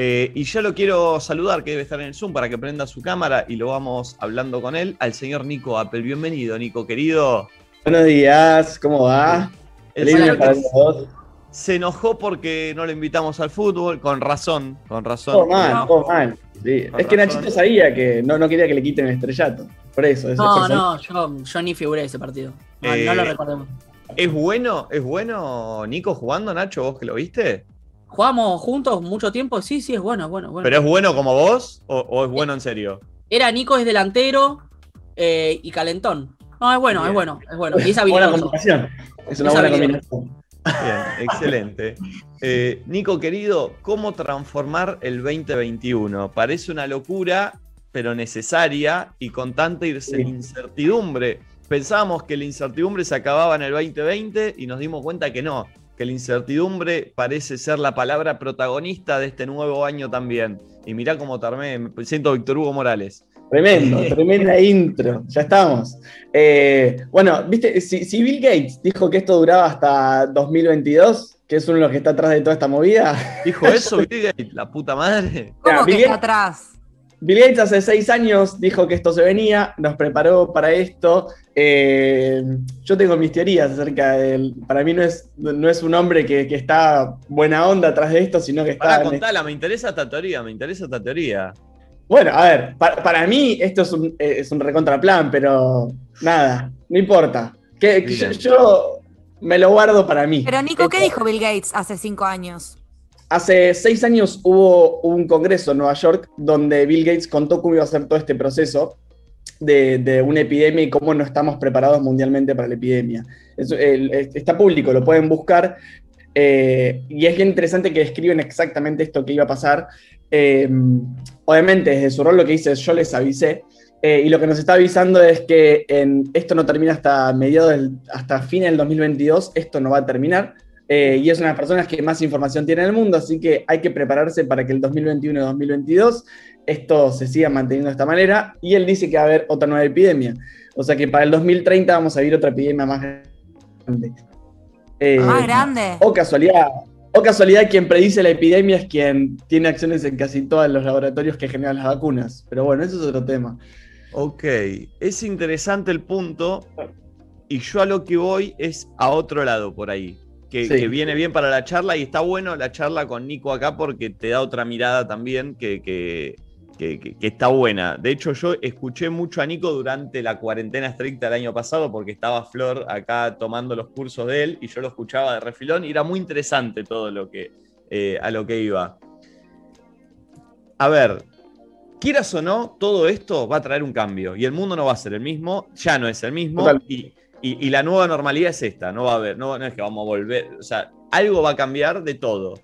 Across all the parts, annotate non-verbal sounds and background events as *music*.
Eh, y ya lo quiero saludar, que debe estar en el Zoom, para que prenda su cámara y lo vamos hablando con él, al señor Nico Apple. Bienvenido, Nico, querido. Buenos días, ¿cómo va? El se enojó porque no lo invitamos al fútbol, con razón, con razón. Todo mal, todo mal. Es que Nachito sabía que no, no quería que le quiten el estrellato. Por eso. no, no, yo, yo, ni figuré ese partido. No, no lo eh, recordemos. ¿Es bueno, ¿Es bueno Nico jugando, Nacho, vos que lo viste? ¿Jugamos juntos mucho tiempo? Sí, sí, es bueno, bueno, bueno. ¿Pero es bueno como vos o, es bueno en serio? Era Nico es delantero eh, y calentón. No, es bueno, es bueno, es bueno. Y es buena combinación. Es una buena combinación. Bien, *laughs* excelente. Eh, Nico, querido, ¿cómo transformar el 2021? Parece una locura, pero necesaria y con tanta incertidumbre. Pensábamos que la incertidumbre se acababa en el 2020 y nos dimos cuenta que no, que la incertidumbre parece ser la palabra protagonista de este nuevo año también. Y mirá cómo terminé, me siento Víctor Hugo Morales. Tremendo, *laughs* tremenda intro, ya estamos. Eh, bueno, viste, si, Bill Gates dijo que esto duraba hasta 2022, que es uno de los que está atrás de toda esta movida. ¿Dijo eso Bill Gates? La puta madre. ¿Cómo que está atrás? Bill Gates hace seis años dijo que esto se venía, nos preparó para esto. Eh, yo tengo mis teorías acerca de él. Para mí no es, no es un hombre que, está buena onda atrás de esto, sino que está. Para contala, me interesa esta teoría, me interesa esta teoría. Bueno, a ver, para, mí esto es un, es un recontraplan, pero nada, no importa. Que, yo, me lo guardo para mí. Pero Nico, ¿qué dijo Bill Gates hace cinco años? Hace seis años hubo un congreso en Nueva York donde Bill Gates contó cómo iba a ser todo este proceso de, una epidemia y cómo no estamos preparados mundialmente para la epidemia. está público, lo pueden buscar. Eh, y es bien interesante que describen exactamente esto que iba a pasar. Eh, obviamente, desde su rol lo que dice es yo les avisé. Eh, y lo que nos está avisando es que esto no termina hasta mediados, hasta fines del 2022, esto no va a terminar. Eh, y es una de las personas que más información tiene en el mundo, así que hay que prepararse para que el 2021 y 2022 esto se siga manteniendo de esta manera. Y él dice que va a haber otra nueva epidemia. O sea que para el 2030 vamos a vivir otra epidemia más grande. Eh, más grande. O casualidad, o casualidad, quien predice la epidemia es quien tiene acciones en casi todos los laboratorios que generan las vacunas. Pero bueno, eso es otro tema. Ok, es interesante el punto. Y yo a lo que voy es a otro lado por ahí que, viene bien para la charla y está bueno la charla con Nico acá porque te da otra mirada también que, que, está buena. De hecho, yo escuché mucho a Nico durante la cuarentena estricta del año pasado porque estaba Flor acá tomando los cursos de él y yo lo escuchaba de refilón y era muy interesante todo lo que, eh, a lo que iba. A ver, quieras o no, todo esto va a traer un cambio y el mundo no va a ser el mismo, ya no es el mismo y y, la nueva normalidad es esta, no va a haber, no, es que vamos a volver, o sea, algo va a cambiar de todo.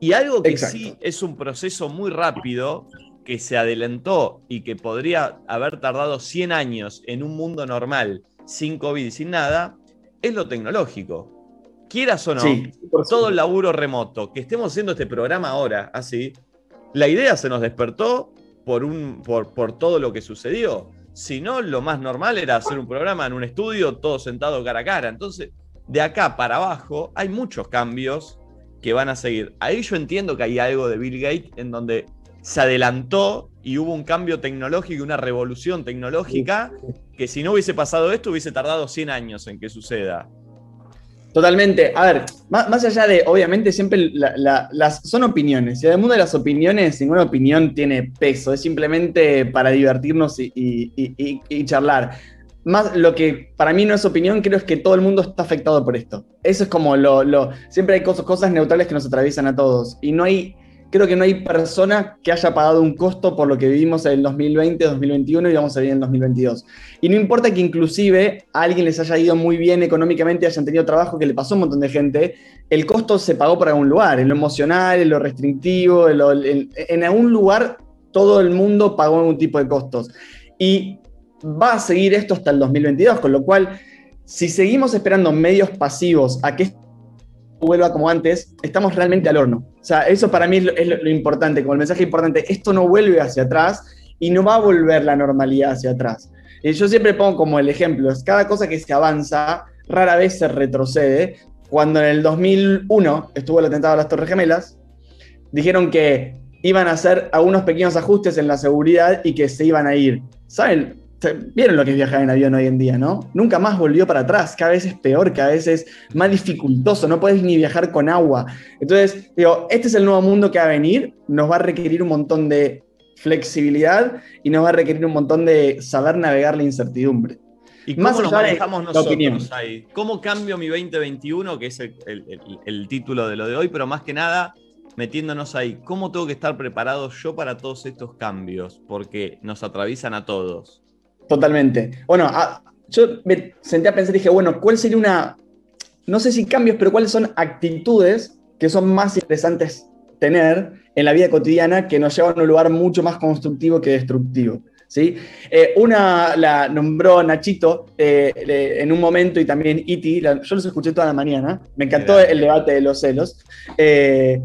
Y algo que sí es un proceso muy rápido, que se adelantó y que podría haber tardado 100 años en un mundo normal, sin COVID y sin nada, es lo tecnológico. Quieras o no, todo el laburo remoto, que estemos haciendo este programa ahora, así, la idea se nos despertó por, un, por, por todo lo que sucedió. Si no, lo más normal era hacer un programa en un estudio, todo sentado cara a cara. Entonces, de acá para abajo hay muchos cambios que van a seguir. Ahí yo entiendo que hay algo de Bill Gates en donde se adelantó y hubo un cambio tecnológico y una revolución tecnológica que si no hubiese pasado esto hubiese tardado 100 años en que suceda. Totalmente. A ver, más, allá de, obviamente, siempre las son opiniones. Y además de las opiniones, ninguna opinión tiene peso. Es simplemente para divertirnos y, charlar. Más lo que para mí no es opinión, creo es que todo el mundo está afectado por esto. Eso es como lo. siempre hay cosas neutrales que nos atraviesan a todos. Y no hay creo que no hay persona que haya pagado un costo por lo que vivimos en el 2020, 2021 y vamos a vivir en el 2022. Y no importa que inclusive a alguien les haya ido muy bien económicamente, hayan tenido trabajo, que le pasó a un montón de gente, el costo se pagó por algún lugar, en lo emocional, en lo restrictivo, en, algún lugar todo el mundo pagó algún tipo de costos. Y va a seguir esto hasta el 2022, con lo cual, si seguimos esperando medios pasivos a que vuelva como antes, estamos realmente al horno. O sea, eso para mí es lo, importante, como el mensaje importante, esto no vuelve hacia atrás y no va a volver la normalidad hacia atrás. Y yo siempre pongo como el ejemplo, es cada cosa que se avanza rara vez se retrocede. Cuando en el 2001 estuvo el atentado a las Torres Gemelas, dijeron que iban a hacer algunos pequeños ajustes en la seguridad y que se iban a ir. ¿Saben? Vieron lo que es viajar en avión hoy en día, ¿no? Nunca más volvió para atrás, cada vez es peor, cada vez es más dificultoso, no puedes ni viajar con agua. Entonces, digo, este es el nuevo mundo que va a venir, nos va a requerir un montón de flexibilidad y nos va a requerir un montón de saber navegar la incertidumbre. ¿Y cómo nos manejamos nosotros ahí? ¿Cómo cambio mi 2021, que es el, título de lo de hoy, pero más que nada metiéndonos ahí, ¿cómo tengo que estar preparado yo para todos estos cambios? Porque nos atraviesan a todos. Totalmente. Bueno, yo me senté a pensar y dije, bueno, ¿cuál sería una, no sé si cambios, pero cuáles son actitudes que son más interesantes tener en la vida cotidiana que nos llevan a un lugar mucho más constructivo que destructivo? ¿sí? Eh, una la nombró Nachito eh, en un momento y también Iti, yo los escuché toda la mañana, me encantó el debate de los celos. Eh,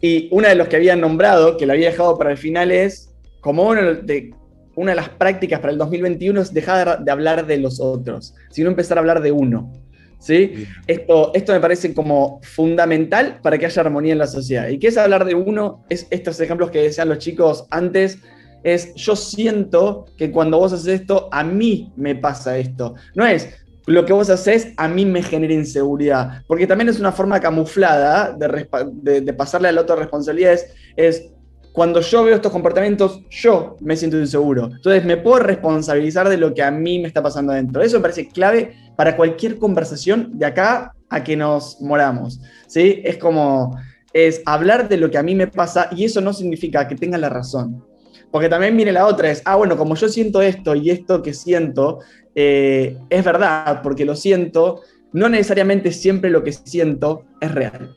y una de los que habían nombrado, que la había dejado para el final, es como uno de, una de las prácticas para el 2021 es dejar de hablar de los otros, sino empezar a hablar de uno. ¿sí? Esto, esto me parece como fundamental para que haya armonía en la sociedad. ¿Y qué es hablar de uno? Es estos ejemplos que decían los chicos antes, es yo siento que cuando vos haces esto, a mí me pasa esto. No es lo que vos haces a mí me genera inseguridad, porque también es una forma camuflada de, de, pasarle al otro responsabilidades, es cuando yo veo estos comportamientos, yo me siento inseguro. Entonces me puedo responsabilizar de lo que a mí me está pasando adentro. Eso me parece clave para cualquier conversación de acá a que nos moramos. ¿sí? Es como, es hablar de lo que a mí me pasa y eso no significa que tenga la razón. Porque también viene la otra, es, ah, bueno, como yo siento esto y esto que siento, eh, es verdad, porque lo siento, no necesariamente siempre lo que siento es real.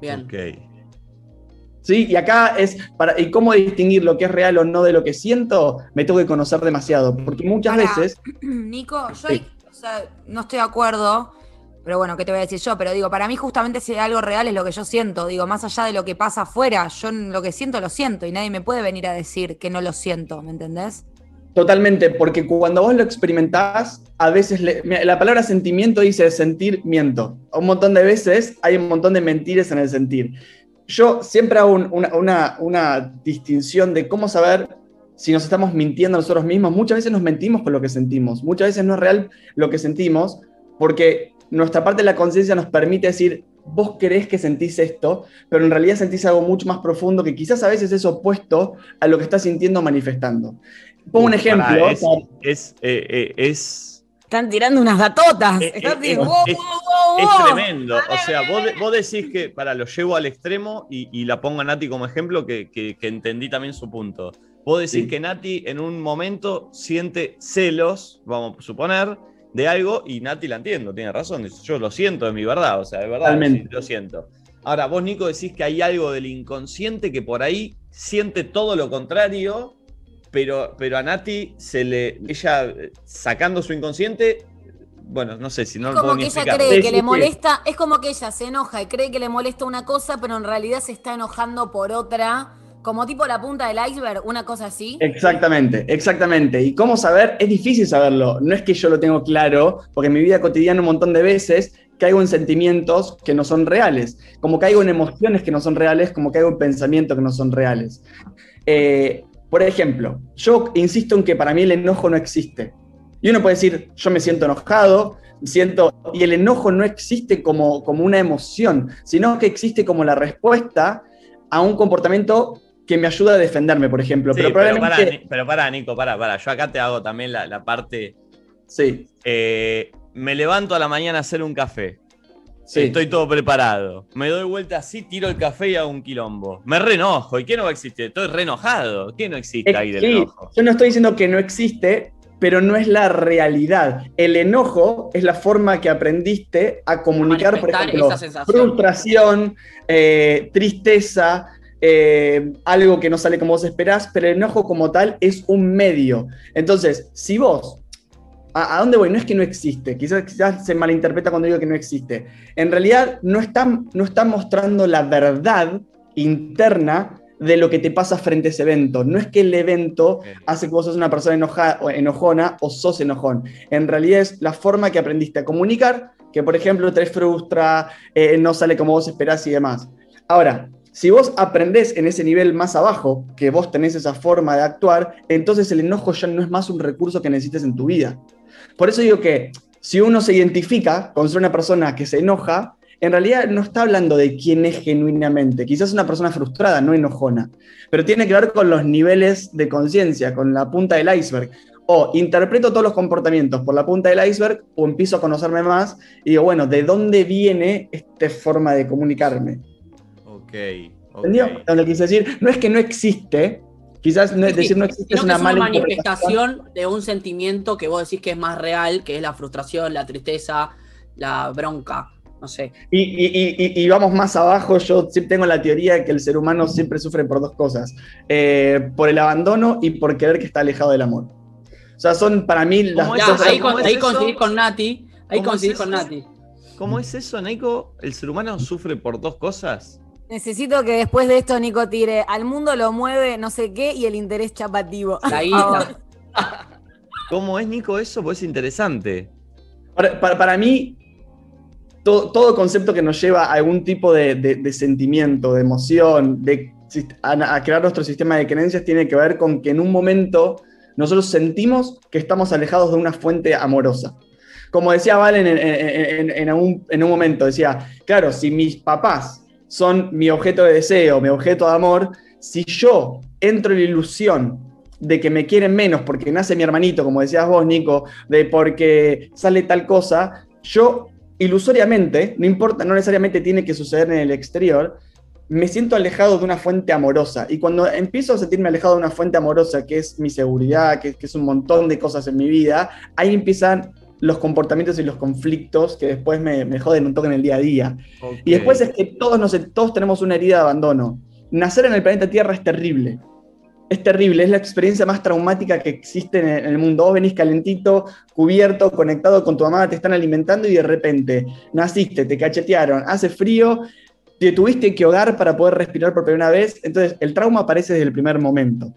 Bien. ¿Sí? Y acá es, para, ¿y cómo distinguir lo que es real o no de lo que siento? Me tengo que conocer demasiado, porque muchas veces... *clears throat* Nico, yo no estoy de acuerdo, pero bueno, ¿qué te voy a decir yo? Pero digo, para mí justamente si algo real es lo que yo siento, digo, más allá de lo que pasa afuera, yo lo que siento lo siento y nadie me puede venir a decir que no lo siento, ¿me entendés? Totalmente, porque cuando vos lo experimentás, a veces la palabra sentimiento dice sentir, miento. Un montón de veces hay un montón de mentiras en el sentir yo siempre hago una, distinción de cómo saber si nos estamos mintiendo nosotros mismos. Muchas veces nos mentimos con lo que sentimos, muchas veces no es real lo que sentimos, porque nuestra parte de la conciencia nos permite decir, vos crees que sentís esto, pero en realidad sentís algo mucho más profundo que quizás a veces es opuesto a lo que estás sintiendo manifestando. Pongo un ejemplo. es, eh, eh, es están tirando unas gatotas. Es, tremendo. O sea, vos, decís que, para, lo llevo al extremo y, la pongo a Nati como ejemplo, que, entendí también su punto. Vos decís que Nati en un momento siente celos, vamos a suponer, de algo y Nati la entiendo, tiene razón. Yo lo siento, es mi verdad, o sea, de verdad lo siento. Ahora, vos, Nico, decís que hay algo del inconsciente que por ahí siente todo lo contrario pero, pero a Nati se le. Ella sacando su inconsciente. Bueno, no sé si no es como que ella cree que le molesta, es como que ella se enoja y cree que le molesta una cosa, pero en realidad se está enojando por otra, como tipo la punta del iceberg, una cosa así. Exactamente, exactamente. ¿Y cómo saber? Es difícil saberlo. No es que yo lo tengo claro, porque en mi vida cotidiana un montón de veces caigo en sentimientos que no son reales, como caigo en emociones que no son reales, como caigo en pensamientos que no son reales. Eh, por ejemplo, yo insisto en que para mí el enojo no existe. Y uno puede decir, yo me siento enojado, siento, y el enojo no existe como, como una emoción, sino que existe como la respuesta a un comportamiento que me ayuda a defenderme, por ejemplo. pero, probablemente... pero, para, Nico, para, para. Yo acá te hago también la, parte. Sí. Eh, me levanto a la mañana a hacer un café. Estoy todo preparado. Me doy vuelta así, tiro el café y hago un quilombo. Me renojo. ¿Y qué no va a existir? Estoy reenojado. ¿Qué no existe ahí del enojo? Yo no estoy diciendo que no existe, pero no es la realidad. El enojo es la forma que aprendiste a comunicar, por ejemplo, frustración, eh, tristeza, eh, algo que no sale como vos esperás, pero el enojo como tal es un medio. Entonces, si vos ¿A, dónde voy? No es que no existe, quizás, quizás, se malinterpreta cuando digo que no existe. En realidad no están, no está mostrando la verdad interna de lo que te pasa frente a ese evento. No es que el evento hace que vos sos una persona enojona o sos enojón. En realidad es la forma que aprendiste a comunicar, que por ejemplo te frustra, eh, no sale como vos esperás y demás. Ahora, si vos aprendés en ese nivel más abajo, que vos tenés esa forma de actuar, entonces el enojo ya no es más un recurso que necesites en tu vida. Por eso digo que si uno se identifica con ser una persona que se enoja, en realidad no está hablando de quién es genuinamente. Quizás una persona frustrada, no enojona, pero tiene que ver con los niveles de conciencia, con la punta del iceberg. O interpreto todos los comportamientos por la punta del iceberg o empiezo a conocerme más y digo, bueno, ¿de dónde viene esta forma de comunicarme? Ok. ¿Entendió? Donde quise decir, no es que no existe, quizás no, decir no existe es una, mala manifestación de un sentimiento que vos decís que es más real, que es la frustración, la tristeza, la bronca no sé. Y, vamos más abajo, yo tengo la teoría de que el ser humano siempre sufre por dos cosas, eh, por el abandono y por querer que está alejado del amor. O sea, son para mí las dos Ahí, ahí coincidís con Nati, ahí coincidís con Nati. ¿Cómo es eso, Nico? ¿El ser humano sufre por dos cosas? Necesito que después de esto Nico tire, al mundo lo mueve no sé qué y el interés chapativo. *laughs* ¿Cómo es, Nico, eso? Pues es interesante. Para, para mí, todo, concepto que nos lleva a algún tipo de, sentimiento, de emoción, de, a, crear nuestro sistema de creencias, tiene que ver con que en un momento nosotros sentimos que estamos alejados de una fuente amorosa. Como decía Valen en, un, en un momento, decía, claro, si mis papás son mi objeto de deseo, mi objeto de amor, si yo entro en la ilusión de que me quieren menos porque nace mi hermanito, como decías vos, Nico, de porque sale tal cosa, yo ilusoriamente, no importa, no necesariamente tiene que suceder en el exterior, me siento alejado de una fuente amorosa. Y cuando empiezo a sentirme alejado de una fuente amorosa, que es mi seguridad, que, es un montón de cosas en mi vida, ahí empiezan los comportamientos y los conflictos que después me, joden un toque en el día a día. Y después es que todos, nos, todos tenemos una herida de abandono. Nacer en el planeta Tierra es terrible es terrible, es la experiencia más traumática que existe en el mundo. Vos venís calentito, cubierto, conectado con tu mamá, te están alimentando y de repente naciste, te cachetearon, hace frío, te tuviste que ahogar para poder respirar por primera vez. Entonces, el trauma aparece desde el primer momento.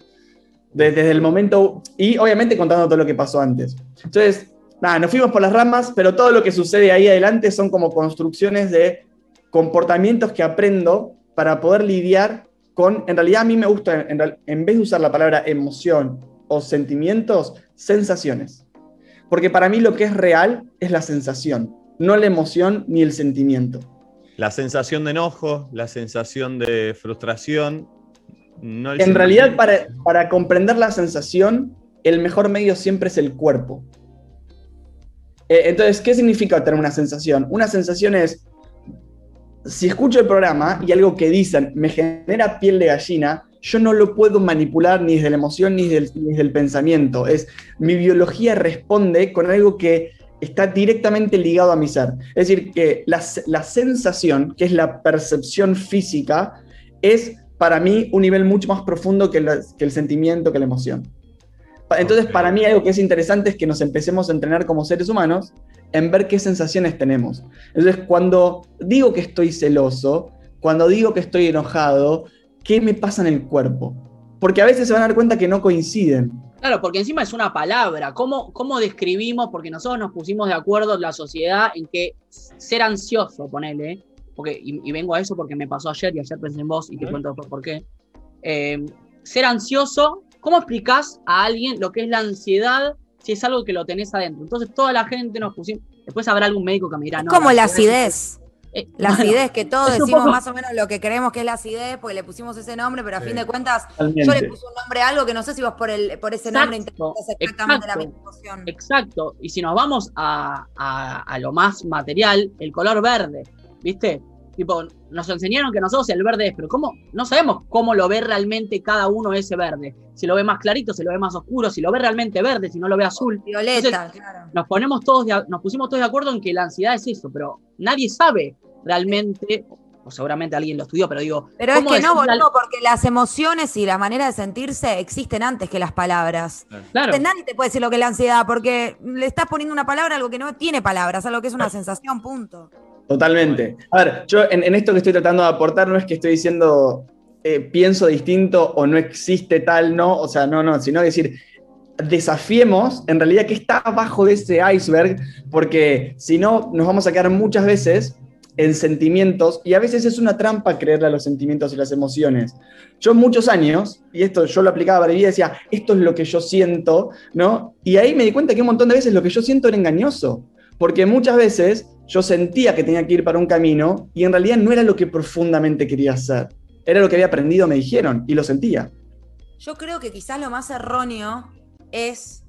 Desde, el momento, y obviamente contando todo lo que pasó antes. Entonces, nada, nos fuimos por las ramas, pero todo lo que sucede ahí adelante son como construcciones de comportamientos que aprendo para poder lidiar con, en realidad a mí me gusta, en, vez de usar la palabra emoción o sentimientos, sensaciones. Porque para mí lo que es real es la sensación, no la emoción ni el sentimiento. La sensación de enojo, la sensación de frustración. No en realidad, para, para comprender la sensación, el mejor medio siempre es el cuerpo. Eh, entonces, ¿qué significa tener una sensación? Una sensación es si escucho el programa y algo que dicen me genera piel de gallina, yo no lo puedo manipular ni desde la emoción ni desde el, pensamiento. Es mi biología responde con algo que está directamente ligado a mi ser. Es decir, que la, sensación, que es la percepción física, es para mí un nivel mucho más profundo que, que el sentimiento, que la emoción. Entonces, para mí algo que es interesante es que nos empecemos a entrenar como seres humanos en ver qué sensaciones tenemos. Entonces, cuando digo que estoy celoso, cuando digo que estoy enojado, ¿qué me pasa en el cuerpo? Porque a veces se van a dar cuenta que no coinciden. Claro, porque encima es una palabra. ¿Cómo, cómo describimos? Porque nosotros nos pusimos de acuerdo en la sociedad en que ser ansioso, ponele, porque, y, vengo a eso porque me pasó ayer y ayer pensé en vos y te cuento después por qué. Eh, ser ansioso, ¿cómo explicás a alguien lo que es la ansiedad si es algo que lo tenés adentro. Entonces toda la gente nos pusimos, después habrá algún médico que me dirá, no. Como la acidez. Eh, la acidez, que todos *laughs* decimos más o menos lo que creemos que es la acidez, porque le pusimos ese nombre, pero a fin de cuentas, yo le puse un nombre a algo que no sé si vos por, el, por ese nombre interpretas exactamente la misma emoción. Exacto. Y si nos vamos a, a lo más material, el color verde, ¿viste? Tipo, nos enseñaron que nosotros el verde es, pero ¿cómo? No sabemos cómo lo ve realmente cada uno ese verde. Si lo ve más clarito, si lo ve más oscuro, si lo ve realmente verde, si no lo ve azul. Violeta, claro. Nos, ponemos todos nos pusimos todos de acuerdo en que la ansiedad es eso, pero nadie sabe realmente, o seguramente alguien lo estudió, pero digo. Pero es que no, boludo, porque las emociones y la manera de sentirse existen antes que las palabras. Claro. nadie te puede decir lo que es la ansiedad, porque le estás poniendo una palabra a algo que no tiene palabras, a algo que es una sensación, punto. Totalmente. A ver, yo en, esto que estoy tratando de aportar no es que estoy diciendo eh, pienso distinto o no existe tal, no, o sea, no, no, sino decir, desafiemos en realidad que está abajo de ese iceberg, porque si no, nos vamos a quedar muchas veces en sentimientos y a veces es una trampa creerle a los sentimientos y las emociones. Yo muchos años, y esto yo lo aplicaba para mi vida, decía, esto es lo que yo siento, ¿no? Y ahí me di cuenta que un montón de veces lo que yo siento era engañoso, porque muchas veces yo sentía que tenía que ir para un camino y en realidad no era lo que profundamente quería hacer, era lo que había aprendido, me dijeron, y lo sentía. Yo creo que quizás lo más erróneo es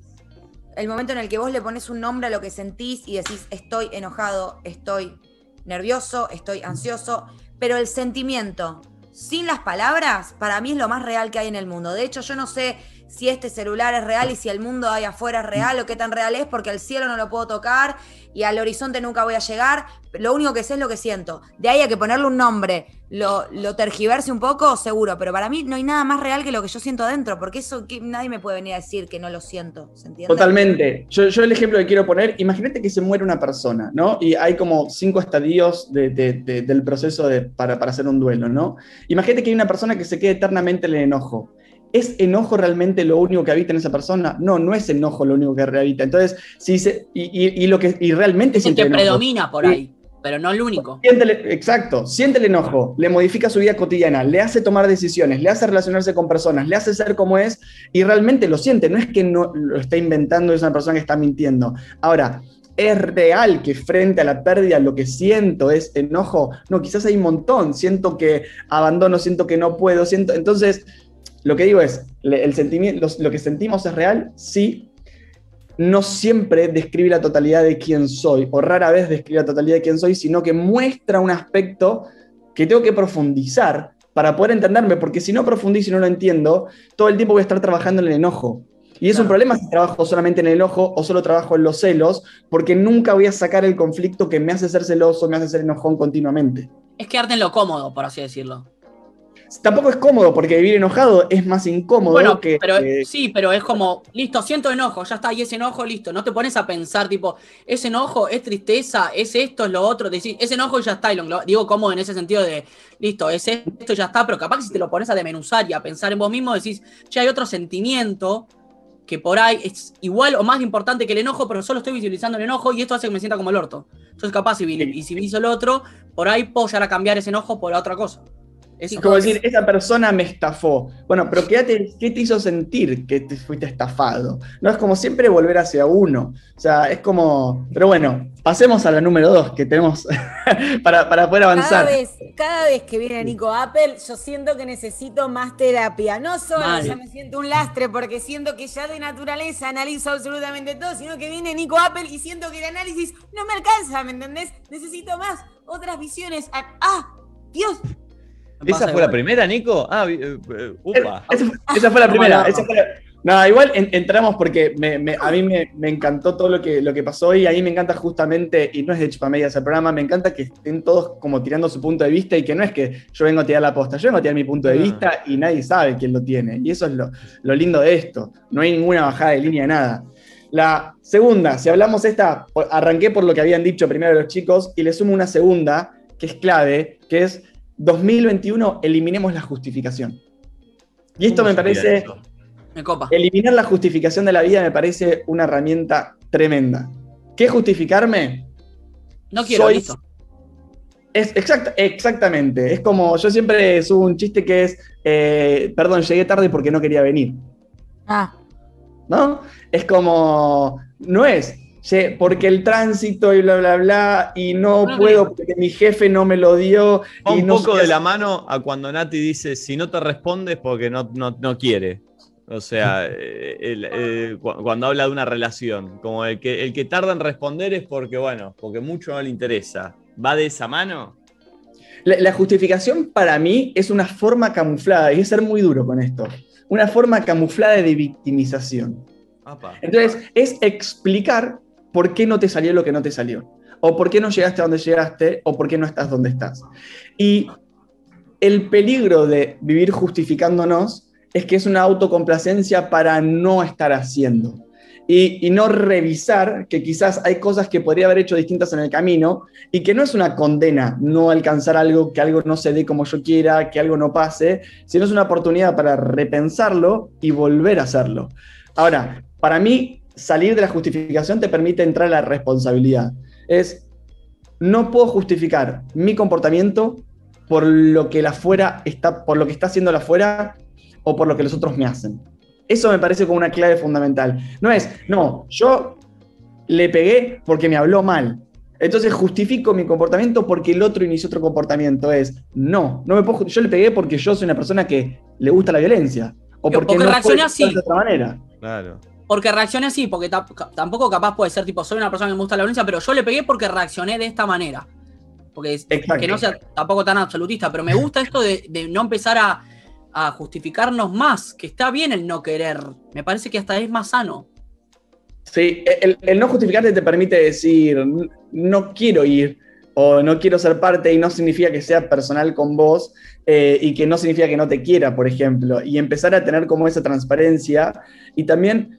el momento en el que vos le pones un nombre a lo que sentís y decís estoy enojado, estoy nervioso, estoy ansioso, pero el sentimiento sin las palabras para mí es lo más real que hay en el mundo. De hecho, yo no sé si este celular es real y si el mundo ahí afuera es real o qué tan real es, porque el cielo no lo puedo tocar y al horizonte nunca voy a llegar. Lo único que sé es lo que siento. De ahí a que ponerle un nombre, lo, lo tergiverse un poco, seguro, pero para mí no hay nada más real que lo que yo siento adentro, porque eso nadie me puede venir a decir que no lo siento. Totalmente. Yo, el ejemplo que quiero poner, imagínate que se muere una persona, ¿no? Y hay como cinco estadios de, de, de, del proceso para, para hacer un duelo, ¿no? Imagínate que hay una persona que se quede eternamente en el enojo. ¿Es enojo realmente lo único que habita en esa persona? No, no es enojo lo único que habita. Entonces, si se, y, y, y, lo que y realmente es el que enojo. predomina por ahí, pero no el único. Siente, exacto, siente el enojo, le modifica su vida cotidiana, le hace tomar decisiones, le hace relacionarse con personas, le hace ser como es y realmente lo siente. No es que no lo está inventando, es una persona que está mintiendo. Ahora, es real que frente a la pérdida lo que siento es enojo. No, quizás hay un montón. Siento que abandono, siento que no puedo, siento. Entonces, lo que digo es, el sentimiento, lo que sentimos es real, sí. No siempre describe la totalidad de quién soy, o rara vez describe la totalidad de quién soy, sino que muestra un aspecto que tengo que profundizar para poder entenderme, porque si no profundizo y no lo entiendo, todo el tiempo voy a estar trabajando en el enojo. Y es claro. un problema si trabajo solamente en el enojo o solo trabajo en los celos, porque nunca voy a sacar el conflicto que me hace ser celoso, me hace ser enojón continuamente. Es quedarte en lo cómodo, por así decirlo. Tampoco es cómodo, porque vivir enojado es más incómodo bueno, que. Pero, eh, sí, pero es como, listo, siento enojo, ya está, y ese enojo, listo. No te pones a pensar, tipo, ese enojo es tristeza, es esto, es lo otro. Decir, ese enojo ya está, y lo, digo cómodo en ese sentido de, listo, es esto, ya está, pero capaz que si te lo pones a demenuzar y a pensar en vos mismo, decís, ya hay otro sentimiento que por ahí es igual o más importante que el enojo, pero solo estoy visualizando el enojo y esto hace que me sienta como el orto. Entonces, capaz, si, y si visualizo el otro, por ahí puedo llegar a cambiar ese enojo por otra cosa. Es como decir, esa persona me estafó. Bueno, pero ¿qué te, ¿qué te, hizo sentir que te fuiste estafado? No es como siempre volver hacia uno. O sea, es como. Pero bueno, pasemos a la número dos que tenemos *laughs* para, para, poder avanzar. Cada vez, cada vez, que viene Nico Apple, yo siento que necesito más terapia. No solo vale. ya me siento un lastre porque siento que ya de naturaleza analizo absolutamente todo, sino que viene Nico Apple y siento que el análisis no me alcanza, ¿me entendés? Necesito más, otras visiones. ¡Ah! ¡Dios! ¿Esa fue la primera, Nico? Ah, uh, upa. Esa, esa, fue la primera. Esa fue la... No, igual en, entramos porque me, me, a mí me, me, encantó todo lo que, lo que pasó y a mí me encanta justamente, y no es de chupamedias el programa, me encanta que estén todos como tirando su punto de vista y que no es que yo vengo a tirar la posta, yo vengo a tirar mi punto de vista y nadie sabe quién lo tiene. Y eso es lo, lo lindo de esto. No hay ninguna bajada de línea, nada. La segunda, si hablamos esta, arranqué por lo que habían dicho primero los chicos y le sumo una segunda que es clave, que es 2021 eliminemos la justificación. Y esto me parece... Me copa. Eliminar la justificación de la vida me parece una herramienta tremenda. ¿Qué justificarme? No quiero, Soy... listo. Es exact, exactamente. Es como, yo siempre subo un chiste que es, eh, perdón, llegué tarde porque no quería venir. Ah. ¿No? Es como, no es, porque el tránsito y bla, bla, bla, y no, no puedo porque mi jefe no me lo dio. Y un no poco de la mano a cuando Nati dice, si no te respondes porque no, no, no quiere. O sea, *laughs* el, el, cuando habla de una relación, como el que, el que tarda en responder es porque, bueno, porque mucho no le interesa. ¿Va de esa mano? La, la justificación para mí es una forma camuflada, y es ser muy duro con esto, una forma camuflada de victimización. Apa. Entonces, es explicar por qué no te salió lo que no te salió, o por qué no llegaste a donde llegaste, o por qué no estás donde estás. Y el peligro de vivir justificándonos es que es una autocomplacencia para no estar haciendo. Y, no revisar que quizás hay cosas que podría haber hecho distintas en el camino y que no es una condena no alcanzar algo, que algo no se dé como yo quiera, que algo no pase, sino es una oportunidad para repensarlo y volver a hacerlo. Ahora, para mí, salir de la justificación te permite entrar a la responsabilidad. Es, no puedo justificar mi comportamiento por lo que la afuera está, por lo que está haciendo la afuera o por lo que los otros me hacen. Eso me parece como una clave fundamental. No es, no, yo le pegué porque me habló mal. Entonces justifico mi comportamiento porque el otro inició otro comportamiento. Es, no, no me puedo, yo le pegué porque yo soy una persona que le gusta la violencia. O porque, porque no reaccioné así. de otra manera. Claro. Porque reaccioné así, porque tampoco capaz puede ser tipo, soy una persona que me gusta la violencia, pero yo le pegué porque reaccioné de esta manera. Porque que no sea tampoco tan absolutista, pero me gusta esto de, no empezar a, justificarnos más, que está bien el no querer. Me parece que hasta es más sano. Sí, el, el no justificarte te permite decir, no quiero ir o no quiero ser parte y no significa que sea personal con vos eh, y que no significa que no te quiera, por ejemplo. Y empezar a tener como esa transparencia y también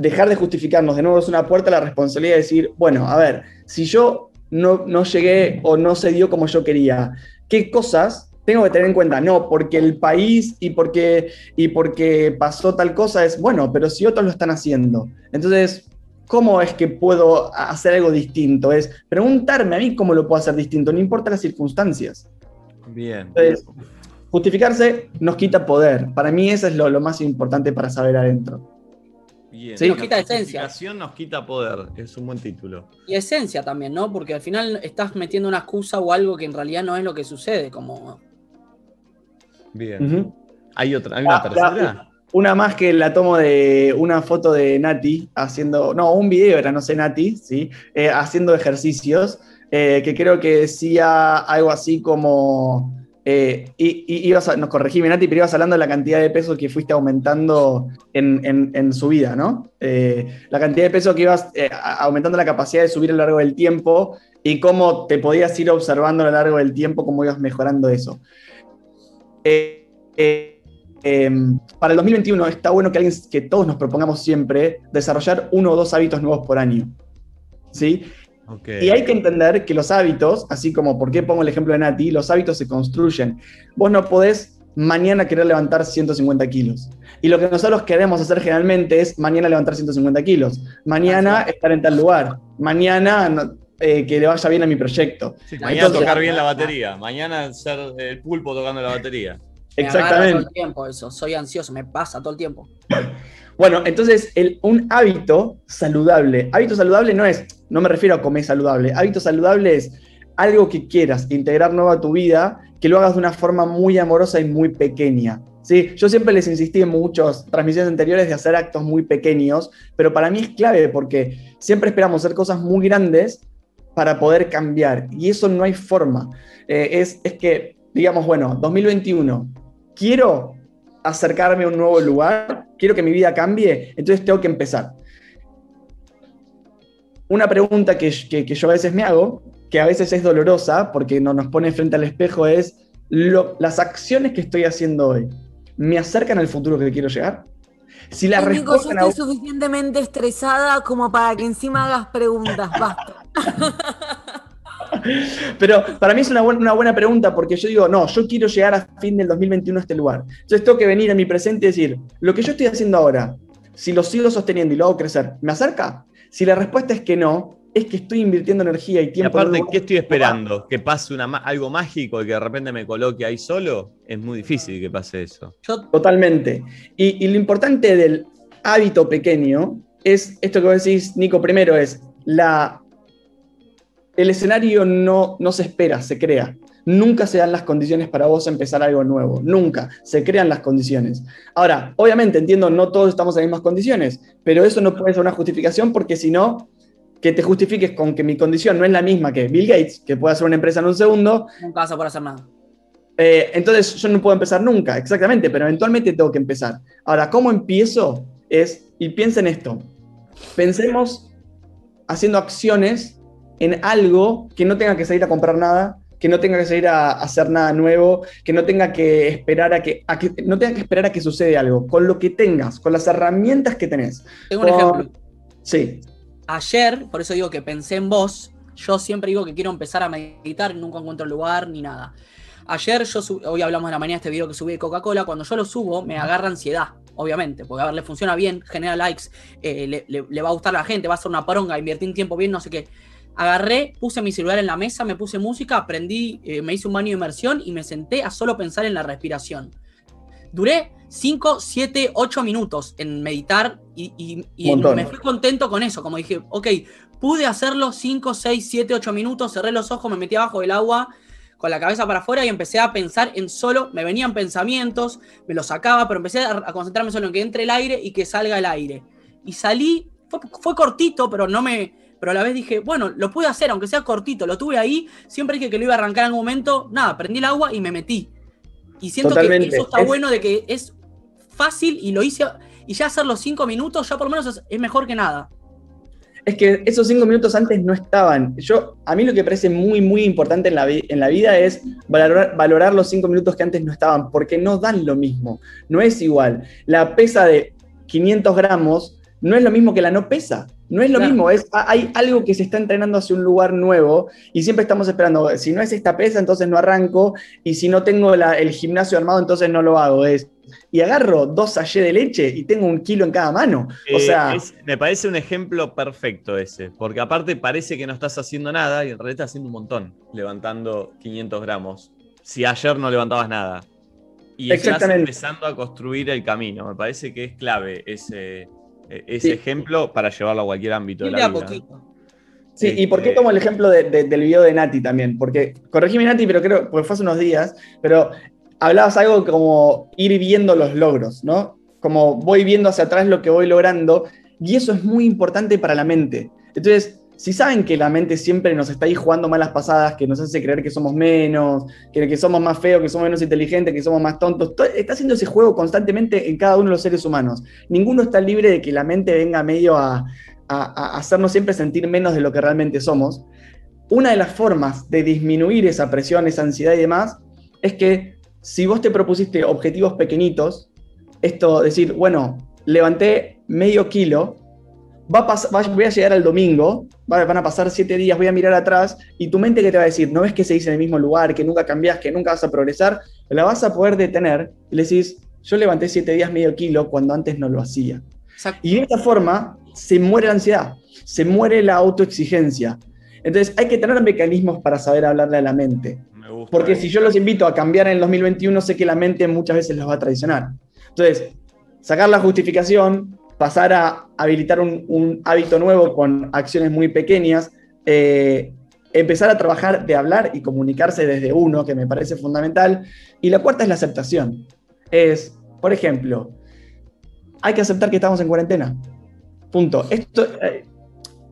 dejar de justificarnos. De nuevo es una puerta a la responsabilidad de decir, bueno, a ver, si yo no, no llegué o no se dio como yo quería, ¿qué cosas tengo que tener en cuenta? No, porque el país y porque, y porque pasó tal cosa es, bueno, pero si otros lo están haciendo. Entonces, ¿cómo es que puedo hacer algo distinto? Es preguntarme a mí cómo lo puedo hacer distinto, no importa las circunstancias. Bien. Entonces, justificarse nos quita poder. Para mí eso es lo, lo más importante para saber adentro. Bien. Sí, nos quita esencia. nos quita poder, es un buen título. Y esencia también, ¿no? Porque al final estás metiendo una excusa o algo que en realidad no es lo que sucede, como... Bien. ¿Hay otra, hay una ah, tercera? una más que la tomo de una foto de Nati haciendo, no, un video era, no sé, Nati, ¿sí? Eh, haciendo ejercicios, eh, que creo que decía algo así como eh, y, ibas nos corregí, Nati, pero ibas hablando de la cantidad de peso que fuiste aumentando en, su vida, ¿no? Eh, la cantidad de peso que ibas eh, aumentando la capacidad de subir a lo largo del tiempo y cómo te podías ir observando a lo largo del tiempo, cómo ibas mejorando eso. Em, para el 2021 está bueno que, alguien, que todos nos propongamos siempre desarrollar uno o dos hábitos nuevos por año. ¿Sí? Y hay que entender que los hábitos, así como por qué pongo el ejemplo de Nati, los hábitos se construyen. Vos no podés mañana querer levantar 150 kilos. Y lo que nosotros queremos hacer generalmente es mañana levantar 150 kilos, mañana estar en tal lugar, mañana eh, que le vaya bien a mi proyecto. mañana tocar bien la batería, mañana ser el pulpo tocando la batería. Exactamente. todo el tiempo eso, soy ansioso, me pasa todo el tiempo. *laughs* Bueno, entonces un hábito saludable, hábito saludable no es, no me refiero a comer saludable, hábito saludable es algo que quieras integrar nuevo a tu vida, que lo hagas de una forma muy amorosa y muy pequeña. ¿sí? Yo siempre les insistí en muchas transmisiones anteriores de hacer actos muy pequeños, pero para mí es clave porque siempre esperamos hacer cosas muy grandes para poder cambiar y eso no hay forma. Eh, es, es que, digamos, bueno, 2021, quiero acercarme a un nuevo lugar, quiero que mi vida cambie, entonces tengo que empezar. Una pregunta que, yo a veces me hago, que a veces es dolorosa porque no nos pone frente al espejo, es las acciones que estoy haciendo hoy, ¿me acercan al futuro que quiero llegar? Si la respuesta yo estoy suficientemente estresada como para que encima hagas preguntas, basta. *laughs* *laughs* Pero para mí es una, buena, una buena pregunta porque yo digo, no, yo quiero llegar a fin del 2021 a este lugar. Entonces tengo que venir a mi presente y decir, lo que yo estoy haciendo ahora, si lo sigo sosteniendo y lo hago crecer, ¿me acerca? Si la respuesta es que no, es que estoy invirtiendo energía y tiempo. Y aparte, ¿qué estoy esperando? ¿Que pase una, algo mágico y que de repente me coloque ahí solo? Es muy difícil que pase eso. Totalmente. Y, y lo importante del hábito pequeño es esto que vos decís, Nico, primero es la el escenario no, no se espera, se crea. Nunca se dan las condiciones para vos empezar algo nuevo, nunca, se crean las condiciones. Ahora, obviamente entiendo, no todos estamos en las mismas condiciones, pero eso no puede ser una justificación porque si no, que te justifiques con que mi condición no es la misma que Bill Gates, que puede hacer una empresa en un segundo. Nunca vas a poder hacer nada. Eh, entonces yo no puedo empezar nunca, exactamente, pero eventualmente tengo que empezar. Ahora, ¿cómo empiezo? Es, y piensa en esto, pensemos haciendo acciones en algo que no tenga que salir a comprar nada, que no tenga que salir a, hacer nada nuevo, que no tenga que esperar a que, no tenga que esperar a que suceda algo, con lo que tengas, con las herramientas que tenés. Tengo un ejemplo. Sí. Ayer, por eso digo que pensé en vos, yo siempre digo que quiero empezar a meditar, nunca encuentro lugar ni nada. Ayer yo hoy hablamos de la mañana este video que subí de Coca-Cola, cuando yo lo subo me agarra ansiedad, obviamente, porque a ver, le funciona bien, genera likes, eh, le, le, va a gustar a la gente, va a ser una poronga, invertir tiempo bien, no sé qué agarré, puse mi celular en la mesa, me puse música, aprendí, eh, me hice un baño de inmersión y me senté a solo pensar en la respiración. Duré 5, 7, 8 minutos en meditar y, me fui contento con eso. Como dije, ok, pude hacerlo 5, 6, 7, 8 minutos, cerré los ojos, me metí abajo del agua con la cabeza para afuera y empecé a pensar en solo, me venían pensamientos, me los sacaba, pero empecé a, concentrarme solo en que entre el aire y que salga el aire. Y salí, fue, cortito, pero no me, pero a la vez dije, bueno, lo pude hacer, aunque sea cortito, lo tuve ahí, siempre dije que lo iba a arrancar en algún momento, nada, prendí el agua y me metí. Y siento que eso está bueno de que es fácil y lo hice, y ya hacer los cinco minutos, ya por lo menos es mejor que nada es que esos cinco minutos antes no estaban. Yo, a mí lo que parece muy, muy importante en la, en la vida es valorar, valorar, los cinco minutos que antes no estaban, porque no dan lo mismo, no es igual. La pesa de 500 gramos no es lo mismo que la no pesa. No es lo mismo, es, hay algo que se está entrenando hacia un lugar nuevo y siempre estamos esperando, si no es esta pesa, entonces no arranco, y si no tengo el gimnasio armado, entonces no lo hago. Es, y agarro dos sachets de leche y tengo un kilo en cada mano. o eh, sea. me parece un ejemplo perfecto ese, porque aparte parece que no estás haciendo nada y en realidad estás haciendo un montón, levantando 500 gramos. Si ayer no levantabas nada. Y estás empezando a construir el camino. Me parece que es clave ese, e, ese ejemplo para llevarlo a cualquier ámbito de la vida. Sí, y por qué este tomo el ejemplo del video de Nati también, porque corregime Nati, pero creo, porque fue hace unos días, pero hablabas algo como ir viendo los logros, ¿no? Como voy viendo hacia atrás lo que voy logrando, y eso es muy importante para la mente. Entonces, si saben que la mente siempre nos está ahí jugando malas pasadas, que nos hace creer que somos menos, que, que somos más feos, que somos menos inteligentes, que somos más tontos, está haciendo ese juego constantemente en cada uno de los seres humanos. Ninguno está libre de que la mente venga medio a, a hacernos siempre sentir menos de lo que realmente somos. Una de las formas de disminuir esa presión, esa ansiedad y demás, es que si vos te propusiste objetivos pequeñitos, esto, decir, bueno, levanté medio kilo, va a voy a llegar al domingo, van a pasar siete días, voy a mirar atrás y tu mente que te va a decir, no es que se dice en el mismo lugar, que nunca cambias, que nunca vas a progresar, la vas a poder detener y le decís, yo levanté siete días medio kilo cuando antes no lo hacía. Y de esta forma se muere la ansiedad, se muere la autoexigencia. Entonces hay que tener mecanismos para saber hablarle a la mente. Porque si yo los invito a cambiar en el 2021, sé que la mente muchas veces los va a traicionar. Entonces, sacar la justificación, pasar a habilitar un, hábito nuevo con acciones muy pequeñas, eh, empezar a trabajar de hablar y comunicarse desde uno, que me parece fundamental. Y la cuarta es la aceptación. Es, por ejemplo, hay que aceptar que estamos en cuarentena. Punto. Esto, eh,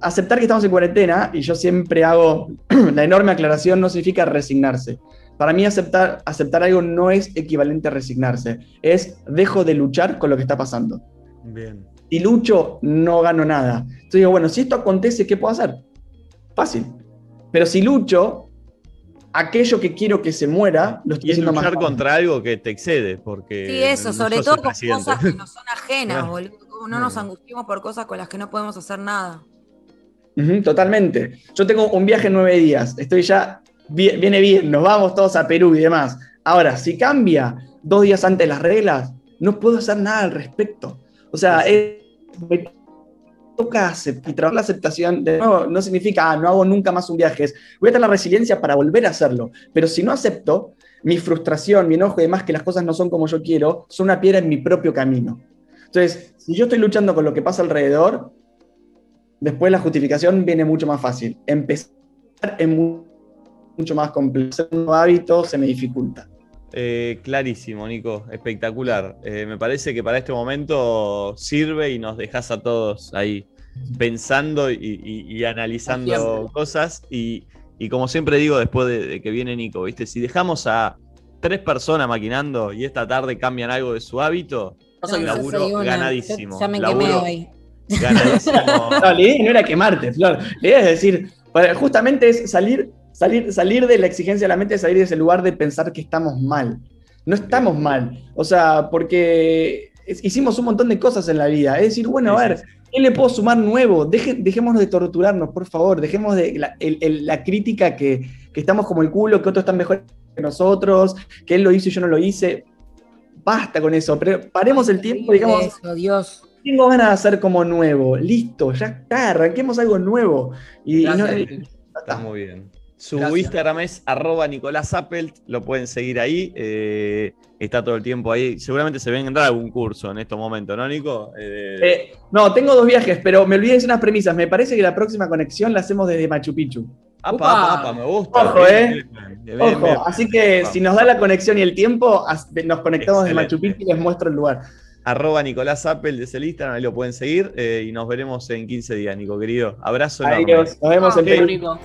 aceptar que estamos en cuarentena, y yo siempre hago *clears throat* la enorme aclaración, no significa resignarse. Para mí aceptar, aceptar algo no es equivalente a resignarse, es dejo de luchar con lo que está pasando. Bien. Si lucho, no gano nada. Entonces digo, bueno, si esto acontece, ¿qué puedo hacer? Fácil. Pero si lucho, aquello que quiero que se muera, lo estoy haciendo luchar contra algo que te excede, porque... Sí, eso, sobre todo con cosas que no son ajenas, *laughs* boludo. No nos angustiemos por cosas con las que no podemos hacer nada totalmente. Yo tengo un viaje en nueve días, estoy ya, viene bien, nos vamos todos a Perú y demás. Ahora, si cambia dos días antes las reglas, no puedo hacer nada al respecto. O sea, me toca y trabajar la aceptación. De nuevo, no significa, ah, no hago nunca más un viaje. voy a tener la resiliencia para volver a hacerlo. Pero si no acepto, mi frustración, mi enojo y demás, que las cosas no son como yo quiero, son una piedra en mi propio camino. Entonces, si yo estoy luchando con lo que pasa alrededor, Después la justificación viene mucho más fácil. Empezar es mucho más complejo. Hacer un nuevo hábito se me dificulta. Eh, clarísimo, Nico. Espectacular. Eh, me parece que para este momento sirve y nos dejas a todos ahí pensando y, analizando cosas. Y, como siempre digo, después de, que viene Nico, ¿viste? Si dejamos a tres personas maquinando y esta tarde cambian algo de su hábito, no, laburo ganadísimo. Ya me quemé hoy. *laughs* no, la idea no era quemarte, Flor. La idea es decir, justamente es salir, salir, salir de la exigencia de la mente, salir de ese lugar de pensar que estamos mal. No estamos mal. O sea, porque hicimos un montón de cosas en la vida. Es decir, bueno, a ver, ¿qué le puedo sumar nuevo? dejémonos de torturarnos, por favor. Dejemos de la, crítica que, estamos como el culo, que otros están mejor que nosotros, que él lo hizo y yo no lo hice. Basta con eso. paremos el tiempo, digamos. Eso, Dios tengo ganas de hacer como nuevo. Listo, ya está, arranquemos algo nuevo. Y, Está muy bien. Su Instagram es arroba Nicolás Appelt, lo pueden seguir ahí. Eh, está todo el tiempo ahí. Seguramente se vendrá algún curso en estos momentos, ¿no, Nico? Eh, eh, no, tengo dos viajes, pero me olvidé de unas premisas. Me parece que la próxima conexión la hacemos desde Machu Picchu. Apa, apa, me gusta. Ojo, eh. Ojo. Así que si nos da la conexión y el tiempo, nos conectamos desde Machu Picchu y les muestro el lugar arroba Nicolás Apple desde el Instagram, ahí lo pueden seguir y nos veremos en 15 días, Nico, querido. Abrazo. Adiós, nos vemos en Perú.